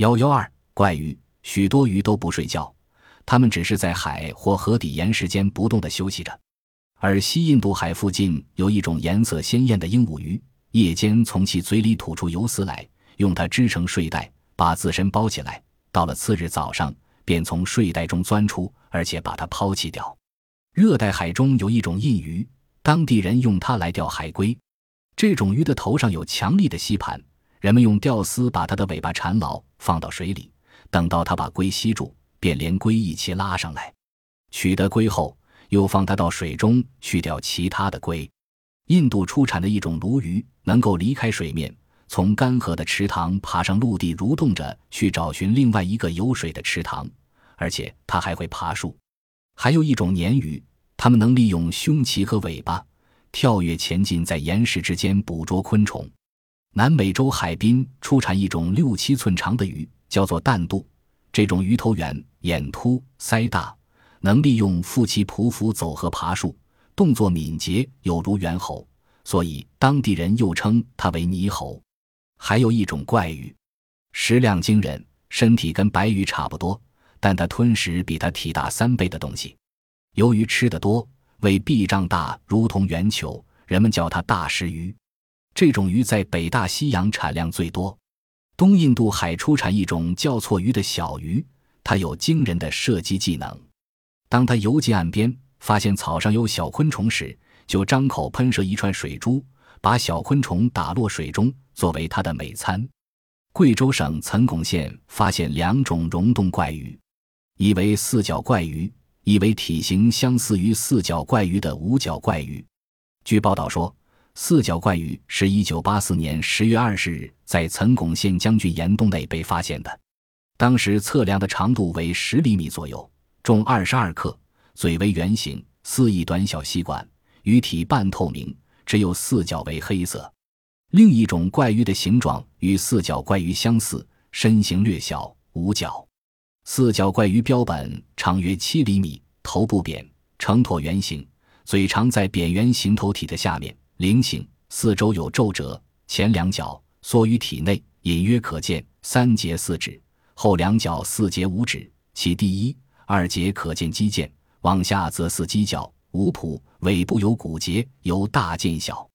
幺幺二怪鱼，许多鱼都不睡觉，它们只是在海或河底岩石间不动地休息着。而西印度海附近有一种颜色鲜艳的鹦鹉鱼，夜间从其嘴里吐出游丝来，用它织成睡袋，把自身包起来。到了次日早上，便从睡袋中钻出，而且把它抛弃掉。热带海中有一种印鱼，当地人用它来钓海龟。这种鱼的头上有强力的吸盘，人们用吊丝把它的尾巴缠牢，放到水里，等到它把龟吸住，便连龟一起拉上来。取得龟后。又放它到水中去钓其他的龟。印度出产的一种鲈鱼能够离开水面，从干涸的池塘爬上陆地，蠕动着去找寻另外一个有水的池塘，而且它还会爬树。还有一种鲶鱼，它们能利用胸鳍和尾巴跳跃前进，在岩石之间捕捉昆虫。南美洲海滨出产一种六七寸长的鱼，叫做弹肚。这种鱼头圆，眼凸，腮大。能利用腹鳍匍匐走和爬树，动作敏捷，有如猿猴，所以当地人又称它为泥猴。还有一种怪鱼，食量惊人，身体跟白鱼差不多，但它吞食比它体大三倍的东西。由于吃得多，胃壁胀大，如同圆球，人们叫它大食鱼。这种鱼在北大西洋产量最多。东印度海出产一种叫错鱼的小鱼，它有惊人的射击技能。当它游进岸边，发现草上有小昆虫时，就张口喷射一串水珠，把小昆虫打落水中，作为它的美餐。贵州省岑巩县发现两种溶洞怪鱼，一为四角怪鱼，一为体型相似于四角怪鱼的五角怪鱼。据报道说，四角怪鱼是一九八四年十月二十日在岑巩县将军岩洞内被发现的，当时测量的长度为十厘米左右。重二十二克，嘴为圆形，四翼短小细管，鱼体半透明，只有四角为黑色。另一种怪鱼的形状与四角怪鱼相似，身形略小，五角。四角怪鱼标本长约七厘米，头部扁，呈椭圆形，嘴长在扁圆形头体的下面，菱形，四周有皱褶，前两角缩于体内，隐约可见三节四指，后两角四节五指，其第一。二节可见肌腱，往下则似犄角，无蹼，尾部有骨节，由大见小。